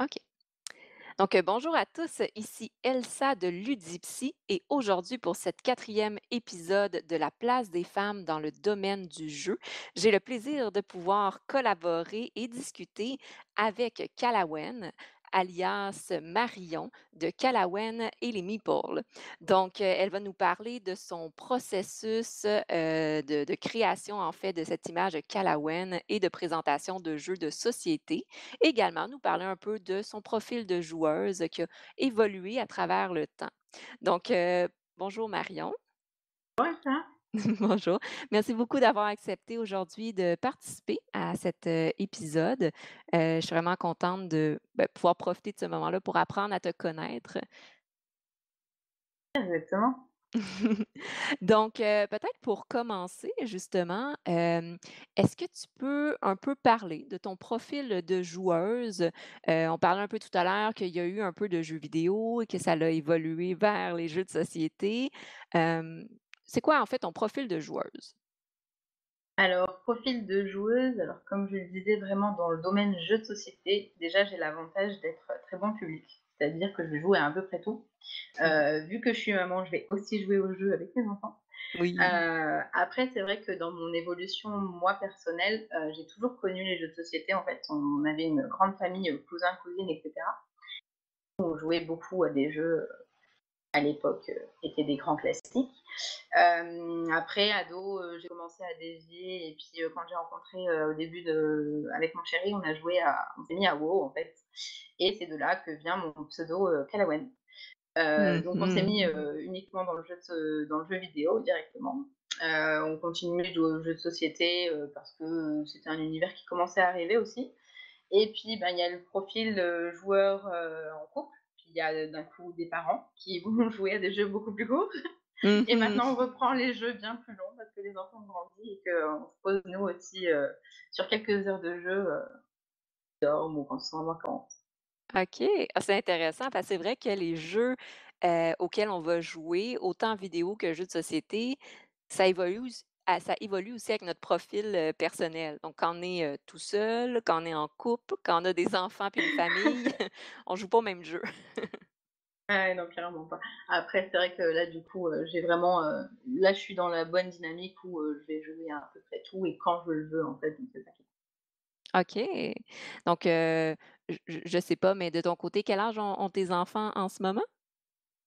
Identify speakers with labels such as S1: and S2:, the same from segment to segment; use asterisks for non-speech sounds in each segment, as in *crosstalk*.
S1: OK. Donc, heu, bonjour à tous, ici Elsa de Ludipsy et aujourd'hui pour cette quatrième épisode de la place des femmes dans le domaine du jeu, j'ai le plaisir de pouvoir collaborer et discuter avec Calawen, alias Marion de Calawen et les Meeples. Donc, heu, elle va nous parler de son processus, heu, de de création en fait de cette image Calawen et de présentation de jeux de société. Également, nous parler un peu de son profil de joueuse qui a évolué à travers le temps. Donc, heu, bonjour Marion.
S2: Ça. *laughs*
S1: Bonjour. Merci beaucoup d'avoir accepté aujourd'hui de participer à cet, épisode. Je suis vraiment contente de, bah, pouvoir profiter de ce moment-là pour apprendre à te connaître.
S2: Exactement. *laughs*
S1: Donc, peut-être pour commencer justement, est-ce que tu peux un peu parler de ton profil de joueuse? On parlait un peu tout à l'heure qu'il y a eu un peu de jeux vidéo et que ça l'a évolué vers les jeux de société. C'est quoi en fait ton profil de joueuse?
S2: Alors, profil de joueuse, alors comme je le disais vraiment dans le domaine jeux de société, déjà j'ai l'avantage d'être très bon public. C'est-à-dire que je vais jouer à à peu près tout. Heu, vu que je suis maman, je vais aussi jouer aux jeux avec mes enfants.
S1: Oui.
S2: Heu, après c'est vrai que dans mon évolution, moi personnelle, j'ai toujours connu les jeux de société en fait. On avait une grande famille, cousins, cousines et cetera. On jouait beaucoup à des jeux, à l'époque, qui étaient des grands classiques. Hem, après ado, heu, j'ai commencé à dévier et puis, quand j'ai rencontré, au début de avec mon chéri, on a joué à on s'est mis à WoW en fait et c'est de là que vient mon pseudo, Calawen. Heu,
S1: Mmh
S2: donc on s'est
S1: mh.
S2: mis, uniquement dans le jeu de dans le jeu vidéo directement. On continuait de jouer aux jeux de société, parce que, c'était un univers qui commençait à arriver aussi et puis, ben, il y a le profil, joueur, en couple, y a, heu, d'un coup des parents qui *laughs* vont jouer à des jeux beaucoup plus courts
S1: Mmh
S2: et maintenant on reprend les jeux bien plus longs parce que les enfants ont grandi et qu'on se pose nous aussi, heu, sur quelques heures de jeu, heu, dorment ou quand ils sont en vacances.
S1: OK. Ah, c'est intéressant parce que c'est vrai que les jeux, auxquels on va jouer, autant vidéo que jeux de société, ça évolue ça évolue aussi avec notre profil, personnel. Donc quand on est, tout seul, quand on est en couple, quand on a des enfants puis une famille, *laughs* *laughs* on joue pas au même jeu.
S2: Ah non, clairement pas. Après, c'est vrai que là, du coup, j'ai vraiment, là, je suis dans la bonne dynamique où, je vais jouer à à peu près tout et quand je le veux, en fait, donc c'est ça
S1: OK. Donc, je je sais pas, mais de ton côté, quel âge ont ont tes enfants en ce moment?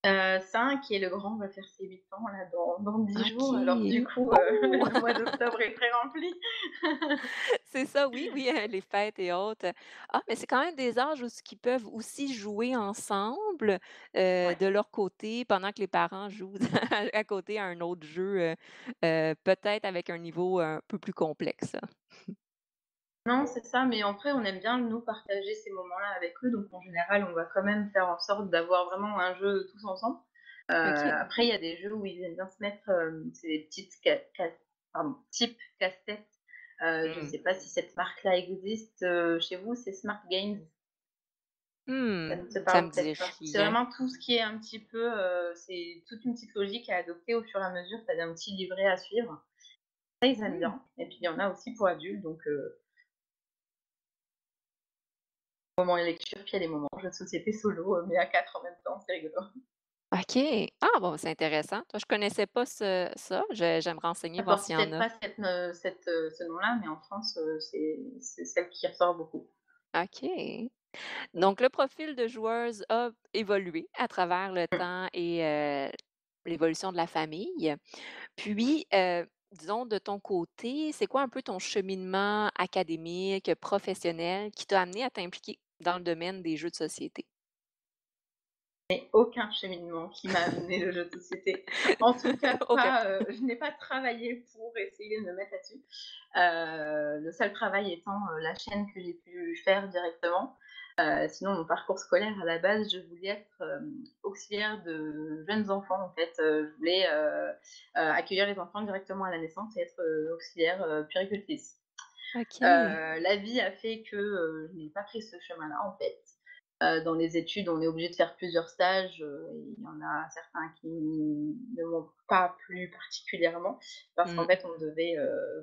S2: Heu, 5 et le grand va faire ses 8 ans là dans dans 10 jours, alors du coup,
S1: Oh! *laughs*
S2: le mois d'octobre est très rempli. *laughs*
S1: C'est ça, oui, oui, heu, les fêtes et autres. Ah, mais c'est quand même des âges où qu'ils peuvent aussi jouer ensemble,
S2: Ouais.
S1: de leur côté, pendant que les parents jouent *laughs* à côté à un autre jeu, heu, peut-être avec un niveau un peu plus complexe.
S2: Non, c'est ça, mais après, on aime bien nous partager ces moments-là avec eux, donc en général, on va quand même faire en sorte d'avoir vraiment un jeu tous ensemble.
S1: OK.
S2: après, il y a des jeux où ils aiment bien se mettre, hem, c'est des petites ca ca pardon, type casse-tête. Heu, je
S1: Mmh.
S2: sais pas si cette marque-là existe, heu, chez vous, c'est Smart Games. Ça ne te
S1: ça me
S2: pas. C'est vraiment tout ce qui est un petit peu, c'est toute une petite logique à adopter au fur et à mesure. Tu as un petit livret à suivre. Ça, ils aiment
S1: Mmh.
S2: bien et puis il y en a aussi pour adultes, donc moments lecture, puis il y a des moments jeux de société solo, heu, mais à 4 en même temps, c'est rigolo.
S1: OK. Ah bon, c'est intéressant. Toi, je connaissais pas ce ça. Je je vais me renseigner, voir s'il y en a.
S2: pas cette ne cette, heu, ce nom-là, mais en France, c'est c'est celle qui ressort beaucoup.
S1: OK. Donc le profil de joueuse a évolué à travers le
S2: Mmh.
S1: temps et l'évolution de la famille. Puis, disons de ton côté, c'est quoi un peu ton cheminement académique, professionnel qui t'a amené à t'impliquer dans le domaine des jeux de société?
S2: Mais aucun cheminement qui m'a amené le jeu de société. En tout *laughs* cas pas, heu, je n'ai pas travaillé pour essayer de me mettre là-dessus. Heu, le seul travail étant, heu, la chaîne que j'ai pu faire directement. Sinon mon parcours scolaire à la base, je voulais être, auxiliaire de jeunes enfants en fait, je voulais, accueillir les enfants directement à la naissance et être, auxiliaire, heu, puéricultrice.
S1: OK.
S2: Heu, la vie a fait que, heu, je n'ai pas pris ce chemin-là en fait. Heu, dans les études, on est obligé de faire plusieurs stages, il y en a certains qui ne m'ont pas plu particulièrement parce qu'en
S1: Mmh.
S2: fait, on devait,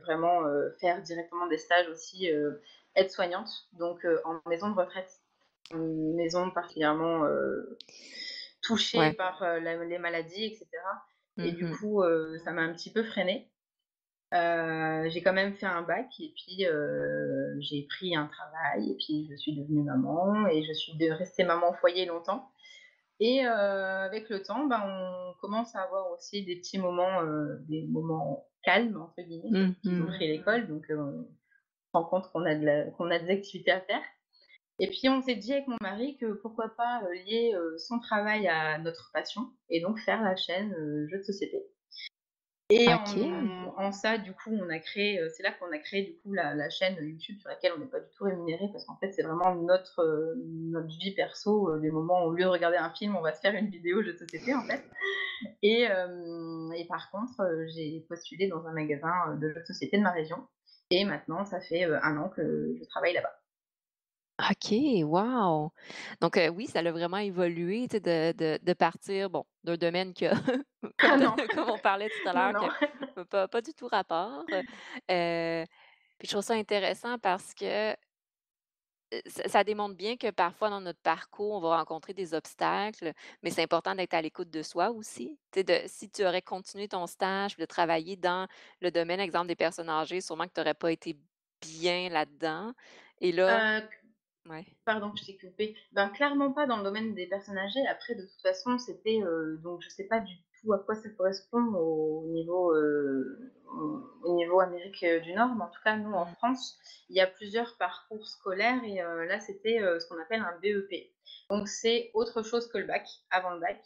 S2: vraiment, faire directement des stages aussi, aide-soignante, donc en maison de retraite. une maison particulièrement, touchée
S1: Ouais.
S2: par, la les maladies et cetera et
S1: Mmh
S2: du coup, ça m'a un petit peu freinée. Heu, j'ai quand même fait un bac et puis, heu, j'ai pris un travail et puis je suis devenue maman et je suis de restée maman au foyer longtemps et heu, avec le temps, ben, on commence à avoir aussi des petits moments, des moments «calmes» entre guillemets, ont
S1: mh.
S2: pris l'école donc on se rend compte qu'on a de la qu'on a des activités à faire et puis on s'est dit avec mon mari que pourquoi pas, lier, son travail à notre passion et donc faire la chaîne, jeux de société. Et en en ça, du coup, on a créé, heu, c'est là qu'on a créé du coup la la chaîne YouTube sur laquelle on n'est pas du tout rémunérés parce qu'en fait, c'est vraiment notre, heu, notre vie perso, heu, des moments où au lieu de regarder un film, on va se faire une vidéo jeu de société, en fait. Et et par contre, j'ai postulé dans un magasin, de jeux de société de ma région et maintenant ça fait, 1 an que je travaille là-bas.
S1: OK, wow! Donc heu, oui, ça l'a vraiment évolué, tu sais, de de de partir, bon, d'un domaine que *laughs* comme
S2: Ah non, *laughs*
S1: comme on parlait tout à
S2: non,
S1: l'heure, que pas pas du tout rapport, heu, puis je trouve ça intéressant parce que Heu, ça ça démontre bien que parfois dans notre parcours, on va rencontrer des obstacles, mais c'est important d'être à l'écoute de soi aussi. Tu sais, de si tu aurais continué ton stage, puis de travailler dans le domaine, exemple, des personnes âgées, sûrement que tu aurais pas été bien là-dedans et là
S2: Heu
S1: ouais.
S2: Pardon, je t'ai coupé. Ben, clairement pas dans le domaine des personnes âgées. Après, de toute façon, c'était, heu, donc je sais pas du tout à quoi ça correspond au niveau, heu, au au niveau Amérique, heu, du Nord, mais en tout cas, nous, en
S1: Mmh.
S2: France, il y a plusieurs parcours scolaires et heu, là, c'était, ce qu'on appelle un BEP. Donc c'est autre chose que le bac, avant le bac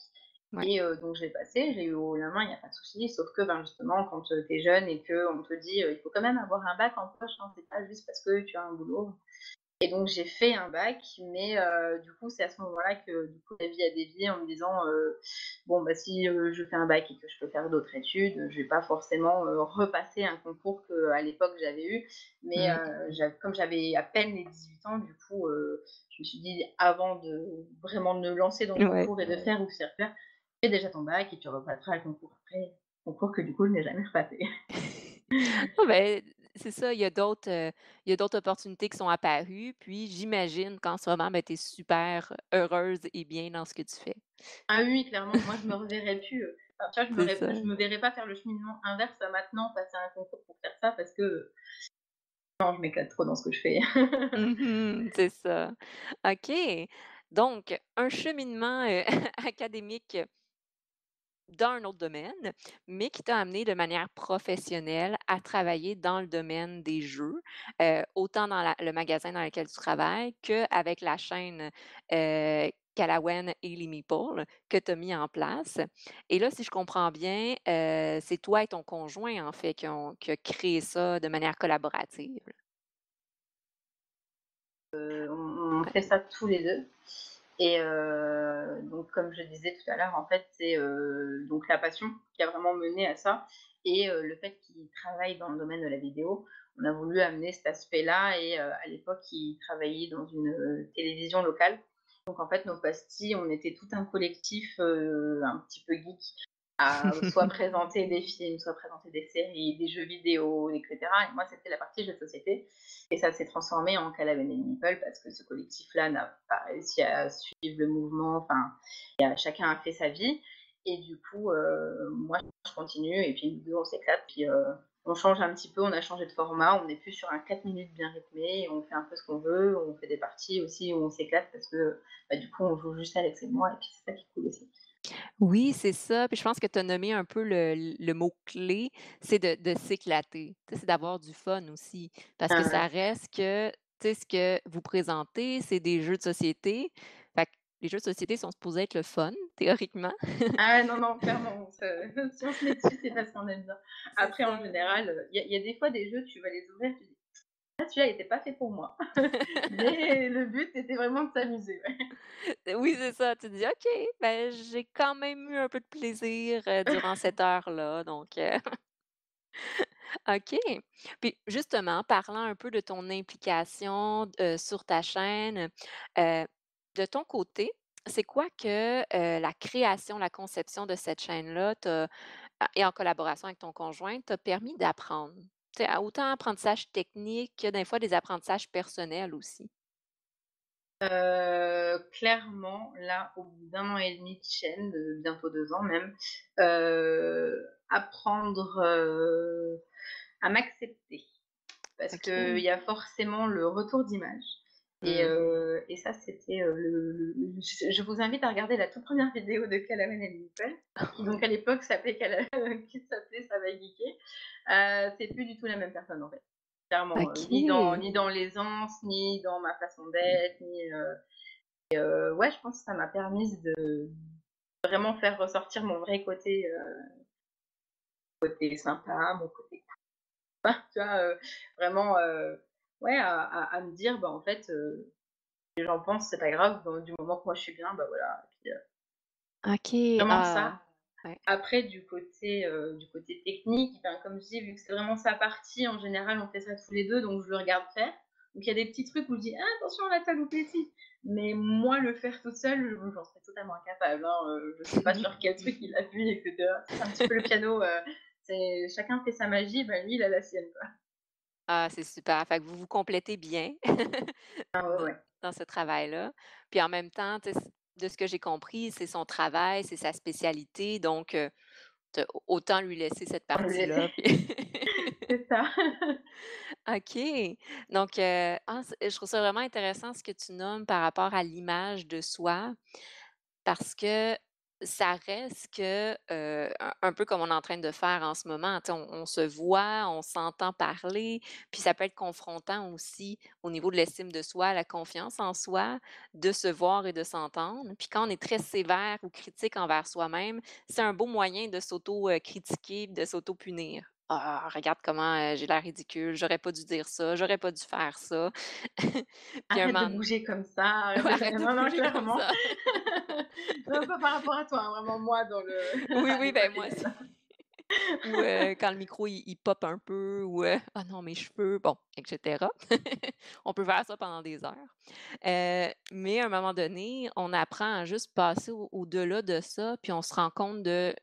S1: Ouais.
S2: et donc je l'ai passé, je l'ai eu haut la main, il y a pas de souci, sauf que, ben, justement, quand, tu es jeune et qu'on te dit, heu: «Il faut quand même avoir un bac en poche, hein, c'est pas juste parce que tu as un boulot». Et donc j'ai fait un bac, mais heu, du coup, c'est à ce moment-là que, du coup, la vie a dévié en me disant, heu: «Bon, bah, si, heu, je fais un bac et que je peux faire d'autres études, je vais pas forcément, repasser un concours qu'à l'époque j'avais eu». Mais
S1: Mmh.
S2: comme j'avais à peine les 18 ans, du coup, je me suis dit: «Avant de vraiment de me lancer dans le
S1: Ouais.
S2: concours et de faire ou faire faire, fais déjà ton bac et tu repasseras le concours après». Concours que, du coup, je n'ai jamais repassé. *laughs*
S1: Ah ben, c'est ça, il y a d'autres, heu, il y a d'autres opportunités qui sont apparues, puis j'imagine qu'en ce moment, ben, tu es super heureuse et bien dans ce que tu fais.
S2: Ah oui, clairement, moi je me reverrais plus, enfin, tu vois, je me je me verrais pas faire le cheminement inverse à maintenant, passer un concours pour faire ça parce que, non, je m'éclate trop dans ce que je fais.
S1: Mmh c'est ça. OK. Donc un cheminement, *laughs* académique dans un autre domaine, mais qui t'a amené de manière professionnelle à travailler dans le domaine des jeux, heu, autant dans le magasin dans lequel tu travailles qu'avec la chaîne, Calawen et les Meeples que tu as mis en place. Et là, si je comprends bien, heu, c'est toi et ton conjoint, en fait, qui ont qui a créé ça de manière collaborative?
S2: Heu, on fait ça tous les 2 et heu, donc comme je disais tout à l'heure, en fait, c'est, heu, donc la passion qui a vraiment mené à ça et heu, le fait qu'il travaille dans le domaine de la vidéo. On a voulu amener cet aspect-là et à l'époque, il travaillait dans une, télévision locale. Donc en fait, nos pastilles, on était tout un collectif, un petit peu geek à *laughs* soit présenter des films, soit présenter des séries, des jeux vidéo et cetera. Et moi, c'était la partie jeux de société. Et ça s'est transformé en Calaven et Meeple parce que ce collectif-là n'a pas réussi à suivre le mouvement, enfin, chacun a fait sa vie. Et du coup, heu, moi, je continue et puis nous 2, on s'éclate puis, heu, on change un petit peu, on a changé de format, on n'est plus sur un 4 minutes bien rythmé et on fait un peu ce qu'on veut, on fait des parties aussi où on s'éclate parce que, bah, du coup, on joue juste Alex et moi et puis c'est ça qui est cool aussi.
S1: Oui, c'est ça. Puis je pense que tu as nommé un peu le le mot-clé, c'est de de s'éclater. C'est d'avoir du fun aussi. Parce que ça
S2: Ah
S1: reste que, tu sais, ce que vous présentez, c'est des jeux de société. Fait que les jeux de société sont supposés être le fun, *laughs* théoriquement.
S2: Ah non, non, clairement, *laughs* si on se met dessus, c'est parce qu'on aime bien. Après, en
S1: ça.
S2: général, il y a il y a des fois des jeux, tu vas les ouvrir, tu dis: «Ah celui-là, il était pas fait pour moi». *laughs* Mais le but, c'était vraiment de s'amuser, ouais.
S1: Oui, c'est ça. Tu te dis: «OK, ben, j'ai quand même eu un peu de plaisir, heu, durant *laughs* cette heure-là», donc heu *laughs* OK. Puis justement, parlant un peu de ton implication, heu, sur ta chaîne, de ton côté, c'est quoi que, la création, la conception de cette chaîne-là et en collaboration avec ton conjoint, t'a permis d'apprendre? Autant apprentissage technique que des fois des apprentissages personnels aussi?
S2: Heu, clairement, là, au bout d'1 an et 1/2 de chaîne, de bientôt 2 ans même, apprendre, à m'accepter. Parce qu'il y a forcément le retour d'image et
S1: Mmh.
S2: heu et ça, c'était, heu, le je vous invite à regarder la toute 1re vidéo de Calamène et Nicole, qui *laughs* donc à l'époque s'appelait Cala *laughs* qui s'appelait Ça va geeker. Heu, c'est plus du tout la même personne, en fait. Clairement, ni dans
S1: OK!
S2: ni dans l'aisance, ni dans ma façon d'être, ni, et ouais, je pense que ça m'a permise de vraiment faire ressortir mon vrai côté, côté sympa, mon côté *laughs* tu vois, vraiment, ouais, à à à me dire: «Bah, en fait, heu, les gens pensent, c'est pas grave, ben, du moment que moi je suis bien, bah, voilà» et puis, heu
S1: OK,
S2: vraiment
S1: ah!
S2: ça.
S1: Ouais.
S2: Après du côté, heu, du côté technique, ben, comme je dis, vu que c'est vraiment sa partie, en général, on fait ça tous les 2, donc je le regarde faire. Donc il y a des petits trucs où je dis: «Ah attention là, tu as loupé ci». Mais moi, le faire toute seule, je j'en serais totalement incapable, hein, je sais pas sur quel truc il appuie et cetera. C'est un petit peu le piano, c'est chacun fait sa magie, bah, lui, il a la sienne, quoi.
S1: Ah, c'est super, fait que vous vous complétez bien
S2: Ah ouais,
S1: d
S2: ouais.
S1: dans ce travail-là. Puis en même temps, tu sais, c de ce que j'ai compris, c'est son travail, c'est sa spécialité, donc autant lui laisser cette
S2: On
S1: partie-là, *laughs* puis
S2: C'est ça. *laughs*
S1: OK, donc ah, c je trouve ça vraiment intéressant ce que tu nommes par rapport à l'image de soi, parce que ça reste que, un peu comme on est en train de faire en ce moment, on on se voit, on s'entend parler, puis ça peut être confrontant aussi au niveau de l'estime de soi, la confiance en soi, de se voir et de s'entendre. Puis quand on est très sévère ou critique envers soi-même, c'est un beau moyen de s'auto, heu, critiquer, de s'auto-punir. «Ah, regarde comment, j'ai l'air ridicule, j'aurais pas dû dire ça, j'aurais pas dû faire ça». *laughs* Puis un
S2: «Arrête de
S1: moment
S2: bouger comme ça, *laughs*
S1: ouais,
S2: de
S1: arrête
S2: faire»
S1: de
S2: non, non, clairement.
S1: ça. *laughs*
S2: Non, pas par rapport à toi, hein, vraiment moi dans le
S1: Oui, oui, ben moi aussi. Ou quand le micro il il pop un peu ou «Ah non, mes cheveux», bon, et cetera. On peut faire ça pendant des heures. Heu, mais à un moment donné, on apprend à juste passer au au-delà de ça, puis on se rend compte de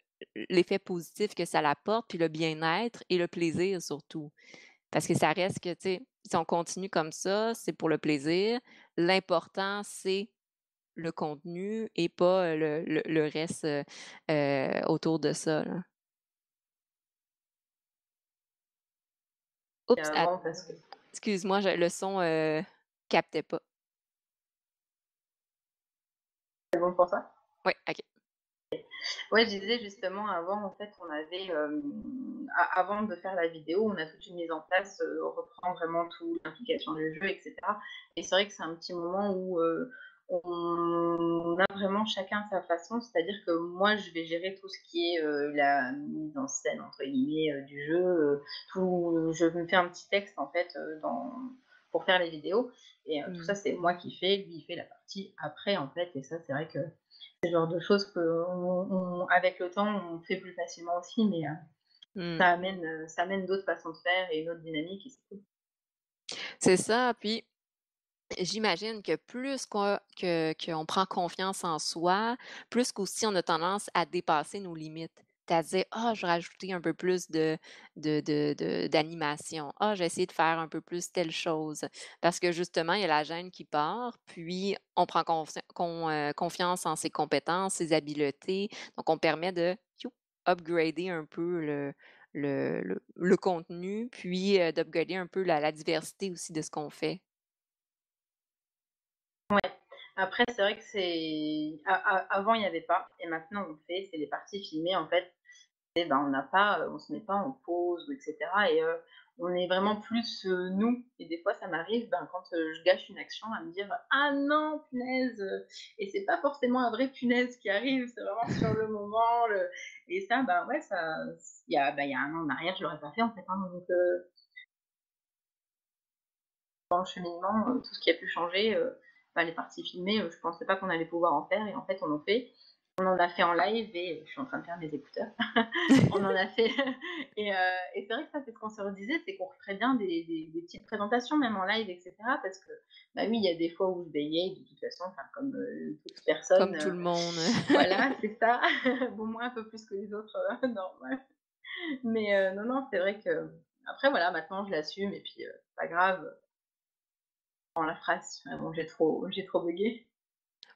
S1: l'effet positif que ça l'apporte, puis le bien-être et le plaisir surtout. Parce que ça reste que, tu sais, si on continue comme ça, c'est pour le plaisir. L'important, c'est le contenu et pas, le le le reste, autour de ça, là. Oups,
S2: que
S1: excuse-moi, le son, heu, captait pas.
S2: C'est bon pour toi?
S1: Ouais, OK.
S2: Ouais, je disais justement avant, en fait, on avait, avant de faire la vidéo, on a toute une mise en place, on reprend vraiment tout, l'implication du jeu et cetera et c'est vrai que c'est un petit moment où, on a vraiment chacun sa façon. C'est-à-dire que moi, je vais gérer tout ce qui est, la «mise en scène» entre guillemets, du jeu, tout je me fais un petit texte en fait, dans pour faire les vidéos et tout ça,
S1: Mmh.
S2: c'est moi qui fais, lui, il fait la partie après, en fait et ça, c'est vrai que c'est le genre de choses qu'on on avec le temps, on fait plus facilement aussi mais heu,
S1: Mmh.
S2: ça amène, heu, ça amène d'autres façons de faire et une autre dynamique c'est cool.
S1: C'est ça, puis j'imagine que plus qu'on que qu'on prend confiance en soi, plus qu'aussi on a tendance à dépasser nos limites. As dit: «Ah, je vais un peu plus de de d'animation. Ah, je vais essayer de faire un peu plus telle chose». Parce que justement, il y a la gêne qui part, puis on prend heu, confiance en ses compétences, ses habiletés, donc on permet de upgrader un peu le contenu, puis, heu, d'upgrader un peu la diversité aussi de ce qu'on fait.
S2: Après c'est vrai que c'est avant il y avait pas. Et maintenant on fait, c'est des parties filmées en fait. Et ben, on n'a pas, heu, on se met pas en pause ou et heu, on est vraiment plus, heu, nous. Et des fois ça m'arrive, ben, quand, je gâche une action à me dire: «Ah non, punaise!» et c'est pas forcément un vrai punaise qui arrive, c'est vraiment sur le moment, et ça, bah, ouais, ça il y a, bah, il y a 1 an en arrière, je l'aurais pas fait en fait, hein, donc dans le cheminement, tout ce qui a pu changer, bah, les parties filmées, heu, je pensais pas qu'on allait pouvoir en faire et en fait on en fait. On en a fait en live et je suis en train de perdre mes écouteurs. *laughs* On en a fait *laughs* et heu et c'est vrai que ça, c'est ce qu'on se redisait, c'est qu'on ferait bien des des des petites présentations même en live et cetera parce que, bah, oui, il y a des fois où je bégayes de toute façon, enfin comme, toute personne,
S1: Comme tout le monde. *laughs*
S2: voilà, c'est ça. Bon, moi un peu plus que les autres, normal. Mais non, non, c'est vrai qu'après voilà, maintenant je l'assume et puis, pas grave, Dans la phrase, ah bon, j'ai trop j'ai trop buggé.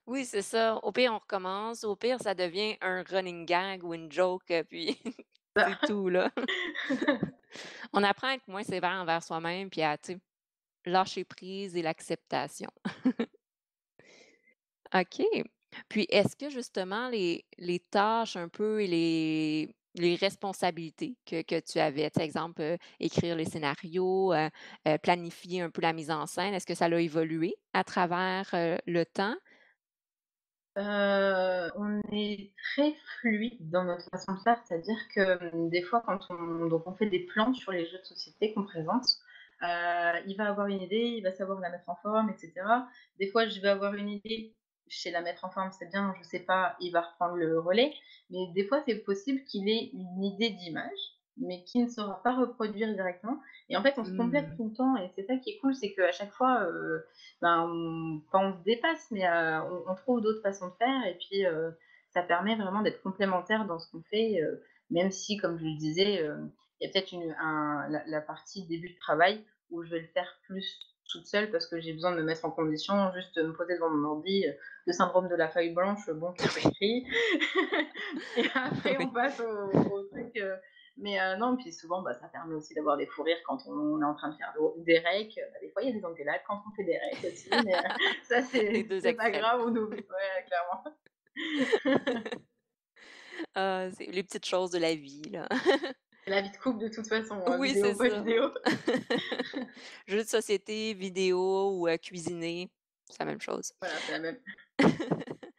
S1: Oui, c'est ça. Au pire, on recommence. Au pire, ça devient un running gag ou une joke, heu, puis *laughs* c'est tout, là. *laughs* *laughs* On apprend à être moins sévère envers soi-même puis à, lâcher prise et l'acceptation. OK. Puis est-ce que justement les les tâches un peu et les les responsabilités que que tu avais, sais, exemple, heu, écrire les scénarios, heu heu, planifier un peu la mise en scène, est-ce que ça l'a évolué à travers, le temps?
S2: On est très fluide dans notre façon de faire, c'est-à-dire que, des fois quand on donc on fait des plans sur les jeux de société qu'on présente, il va avoir une idée, il va savoir la mettre en forme et cetera. Des fois, je vais avoir une idée, sais la mettre en forme, c'est bien, je sais pas, il va reprendre le relais. Mais des fois, c'est possible qu'il ait une idée d'image, mais qu'il ne saura pas reproduire directement et en fait, on se complète
S1: Mmh.
S2: tout le temps et c'est ça qui est cool, c'est qu'à chaque fois, heu, ben, on pas on se dépasse, mais heu, on on trouve d'autres façons de faire et puis, heu, ça permet vraiment d'être complémentaires dans ce qu'on fait, même si comme je le disais, il y a peut-être une un la la partie début de travail où je vais le faire plus toute seule parce que j'ai besoin de me mettre en condition, juste me poser devant mon ordi, heu, le syndrome de la feuille blanche, bon, qui
S1: Oui.
S2: s'écrit et après
S1: Oui.
S2: on passe au au truc, heu mais non, puis souvent, bah, ça permet aussi d'avoir des fous rires quand on est en train de faire des récs, bah, des fois, il y a des engueulades quand on fait des récs aussi, *laughs* mais ça c'est
S1: 2
S2: c'est pas grave, on oublie ouais, clairement. *laughs*
S1: C'est les petites choses de la vie, là. *laughs*
S2: La vie de couple de toute façon, hein,
S1: Oui, c'est ça.
S2: vidéo. *laughs*
S1: Jeux de société, vidéo ou heu, cuisiner, c'est la même chose.
S2: Voilà, c'est la même. *laughs*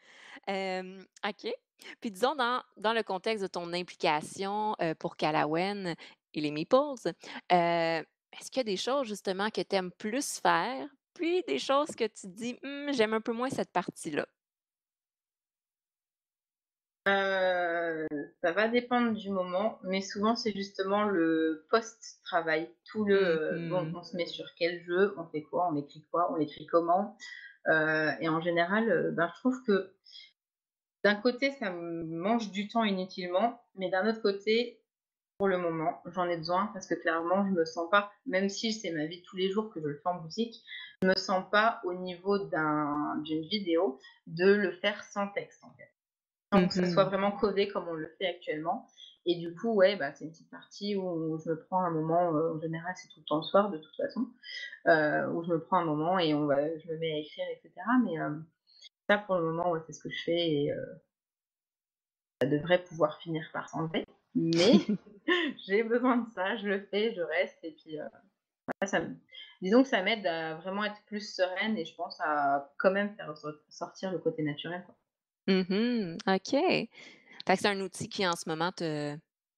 S1: OK. Puis disons dans dans le contexte de ton implication, heu, pour Calawen et les Meeples, heu, est-ce qu'il y a des choses justement que tu aimes plus faire, puis des choses que tu dis: «Mmh, j'aime un peu moins cette partie-là»?
S2: Heu, ça va dépendre du moment, mais souvent c'est justement le post-travail, tout le,
S1: Mmh
S2: heu, bon, on se met sur quel jeu, on fait quoi, on écrit quoi, on l'écrit comment, heu et en général, heu, ben, je trouve que d'un côté, ça me mange du temps inutilement, mais d'un autre côté, pour le moment, j'en ai besoin parce que clairement, je me sens pas même si c'est ma vie de tous les jours que je le fais en boutique, je me sens pas au niveau d'un d'une vidéo de le faire sans texte, en fait. Sans que ça soit
S1: mh.
S2: vraiment codé comme on le fait actuellement et du coup, ouais, bah, c'est une petite partie où je me prends un moment, heu, en général, c'est tout le temps le soir de toute façon, heu, où je me prends un moment et on va je me mets à écrire et cetera mais hem, ça pour le moment, ouais, c'est ce que je fais et ça devrait pouvoir finir par s'enlever, mais *laughs* *laughs* j'ai besoin de ça, je le fais, je reste et puis, voilà, ça me disons que ça m'aide à vraiment être plus sereine et je pense à quand même faire sortir le côté naturel, quoi.
S1: Mmh mh. OK. Fait que c'est un outil qui en ce moment te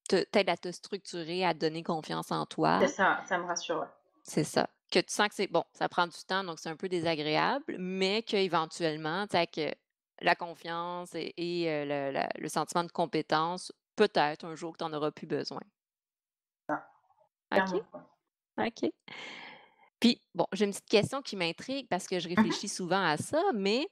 S1: te t'aide à te structurer, à te donner confiance en
S2: C'est
S1: toi.
S2: ça, ça me rassure, ouais.
S1: C'est ça. Que tu sens que c'est bon, ça prend du temps, donc c'est un peu désagréable, mais qu'éventuellement, tu sais, avec, la confiance et et heu, le la le sentiment de compétence, peut-être un jour que tu en auras plus besoin.
S2: Ça,
S1: OK,
S2: clairement, quoi.
S1: OK. Puis bon, j'ai une petite question qui m'intrigue parce que je *laughs* réfléchis souvent à ça, mais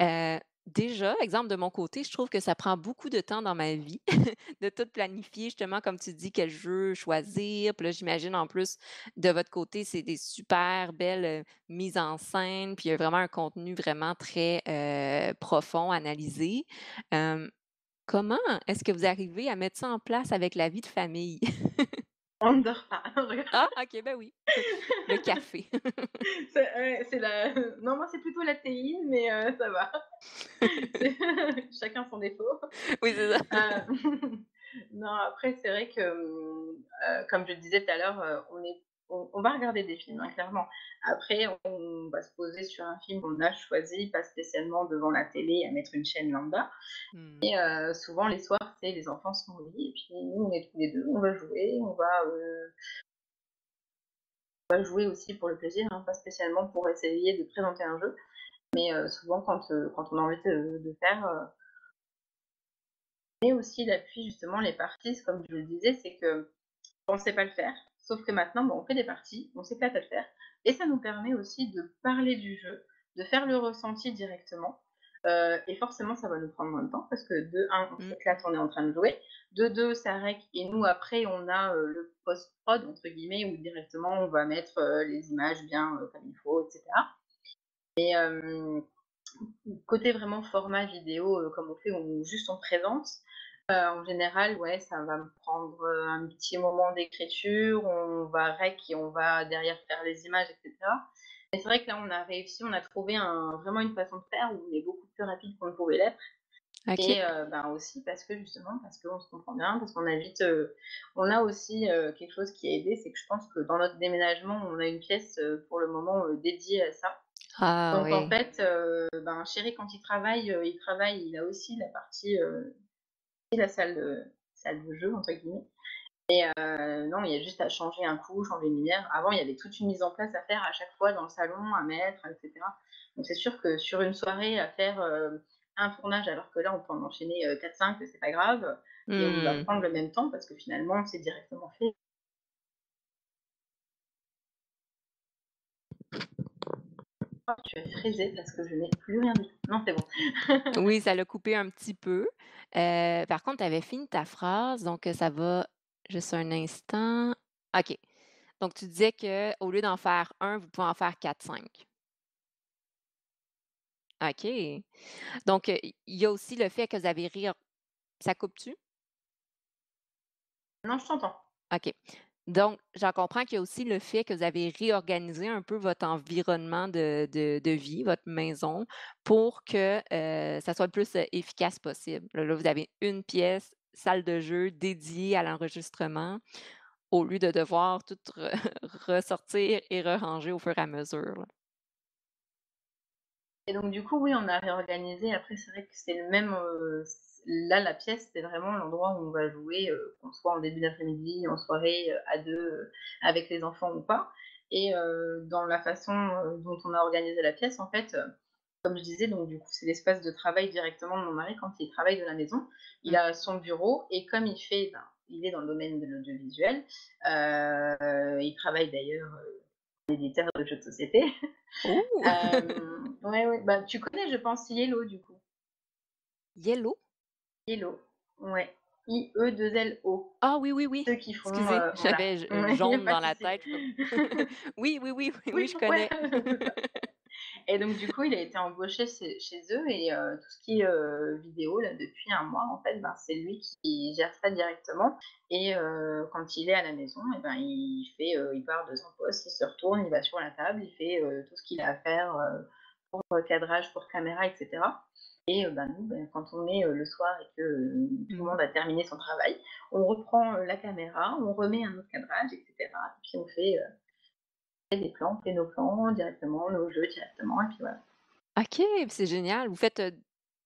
S1: heu, déjà, exemple de mon côté, je trouve que ça prend beaucoup de temps dans ma vie *laughs* de tout planifier, justement, comme tu dis, quel jeu choisir. Puis là, j'imagine en plus de votre côté, c'est des super belles, mises en scène, puis il y a vraiment un contenu vraiment très, profond, analysé. Comment est-ce que vous arrivez à mettre ça en place avec la vie de famille? *laughs* *laughs* Ah OK, ben oui, le café. *laughs*
S2: C'est la non, moi, c'est plutôt la théine, mais heu, ça va. *laughs* Chacun son défaut.
S1: Oui, c'est ça.
S2: Heu, non, après, c'est vrai que, heu, comme je le disais tout à l'heure, heu, on est on on va regarder des films, hein, clairement. Après, on va se poser sur un film qu'on a choisi, pas spécialement devant la télé à mettre une chaîne lambda
S1: Mmh.
S2: et heu, souvent les soirs, c'est les enfants sont au lit et puis nous, on est tous les 2, on va jouer, on va, on va jouer aussi pour le plaisir, hein, pas spécialement pour essayer de présenter un jeu, mais heu, souvent quand, on a envie de de faire, et aussi l'appui justement, les parties, comme je le disais, c'est qu'on sait pas le faire, sauf que maintenant, bah, on fait des parties, on s'éclate à le faire. Et ça nous permet aussi de parler du jeu, de faire le ressenti directement, heu et forcément, ça va nous prendre moins de temps parce que de 1, on
S1: Mmh.
S2: s'éclate, on est en train de jouer, de 2, ça rec et nous après on a, heu, le «post prod» entre guillemets où directement on va mettre, heu, les images bien, comme il faut et cetera. Et côté vraiment format vidéo, comme on fait, où juste on présente, heu, en général, ouais, ça va me prendre, heu, un petit moment d'écriture, on va rec et on va derrière faire les images et cetera. Et c'est vrai que là, on a réussi, on a trouvé un vraiment une façon de faire où on est beaucoup plus rapide qu'on ne pouvait l'être et heu, ben, aussi parce que justement, parce qu'on se comprend bien, parce qu'on habite, heu on a aussi, quelque chose qui a aidé, c'est que je pense que dans notre déménagement, on a une pièce, pour le moment, dédiée à ça.
S1: Ah
S2: Donc en fait, ben, chéri quand il travaille, il travaille, il a aussi la partie, la salle, heu, «salle de jeu» entre guillemets et heu, non, il y a juste à changer un coup, changer une lumière. Avant, il y avait toute une mise en place à faire à chaque fois dans le salon, à mettre, et cetera. Donc c'est sûr que sur une soirée à faire, heu, un tournage alors que là, on peut en enchaîner, heu, 4-5, c'est pas grave et on va
S1: Mmh.
S2: prendre le même temps parce que finalement, c'est directement fait. Oh, tu es frisée parce que je n'ai plus rien dit. Non, c'est bon. *laughs*
S1: Oui, ça l'a coupé un petit peu. Heu, par contre, tu avais fini ta phrase, donc heu, ça va juste un instant. OK. Donc tu disais qu'au lieu d'en faire un, vous pouvez en faire quatre, cinq. OK. Donc heu, il y a aussi le fait que vous avez réor ça coupe-tu?
S2: Non, je t'entends.
S1: OK. Donc, j'en comprends qu'il y a aussi le fait que vous avez réorganisé un peu votre environnement de de vie, votre maison, pour que, heu, ça soit le plus, heu, efficace possible. Là vous avez une pièce, salle de jeu dédiée à l'enregistrement, au lieu de devoir tout re *laughs* ressortir et re-ranger au fur et à mesure.
S2: Et donc du coup, oui, on a réorganisé. Après, c'est vrai que c'est le même, heu, c là, la pièce, c'est vraiment l'endroit où on va jouer, heu, qu'on soit en début d'après-midi, en soirée, heu, à 2, heu, avec les enfants ou pas. Et dans la façon, dont on a organisé la pièce, en fait, comme je disais, donc du coup, c'est l'espace de travail directement de mon mari quand il travaille de la maison. Il
S1: Mmh.
S2: a son bureau et comme il fait, ben, il est dans le domaine de l'audiovisuel, il travaille d'ailleurs, éditeur de jeux de société. Hem, *laughs* ouais, ouais, bah, tu connais, je pense, Yellow, du coup?
S1: Yellow?
S2: Yellow, ouais, I-E-2-L-O.
S1: Ah oui, oui, oui.
S2: Ceux qui font,
S1: Excusez,
S2: voilà.
S1: j'avais j heu,
S2: Ouais, il y a
S1: jaune
S2: pas
S1: dans la tête, *laughs* oui, oui, oui, oui, je connais. *laughs*
S2: Et donc du coup, il a été embauché chez chez eux et heu, tout ce qui est, heu, vidéo là, depuis un mois, en fait, ben, c'est lui qui gère ça directement et heu, quand il est à la maison et ben, il fait, il part de son poste, il se retourne, il va sur la table, il fait, tout ce qu'il a à faire, pour le cadrage, pour caméra et cetera. Et heu, bah, nous, ben, quand on est, heu, le soir et que, tout le
S1: Mmh.
S2: monde a terminé son travail, on reprend, la caméra, on remet un autre cadrage et cetera. Et puis on fait, des plans, on fait nos plans directement, nos jeux directement et puis voilà.
S1: OK, c'est génial. Vous faites,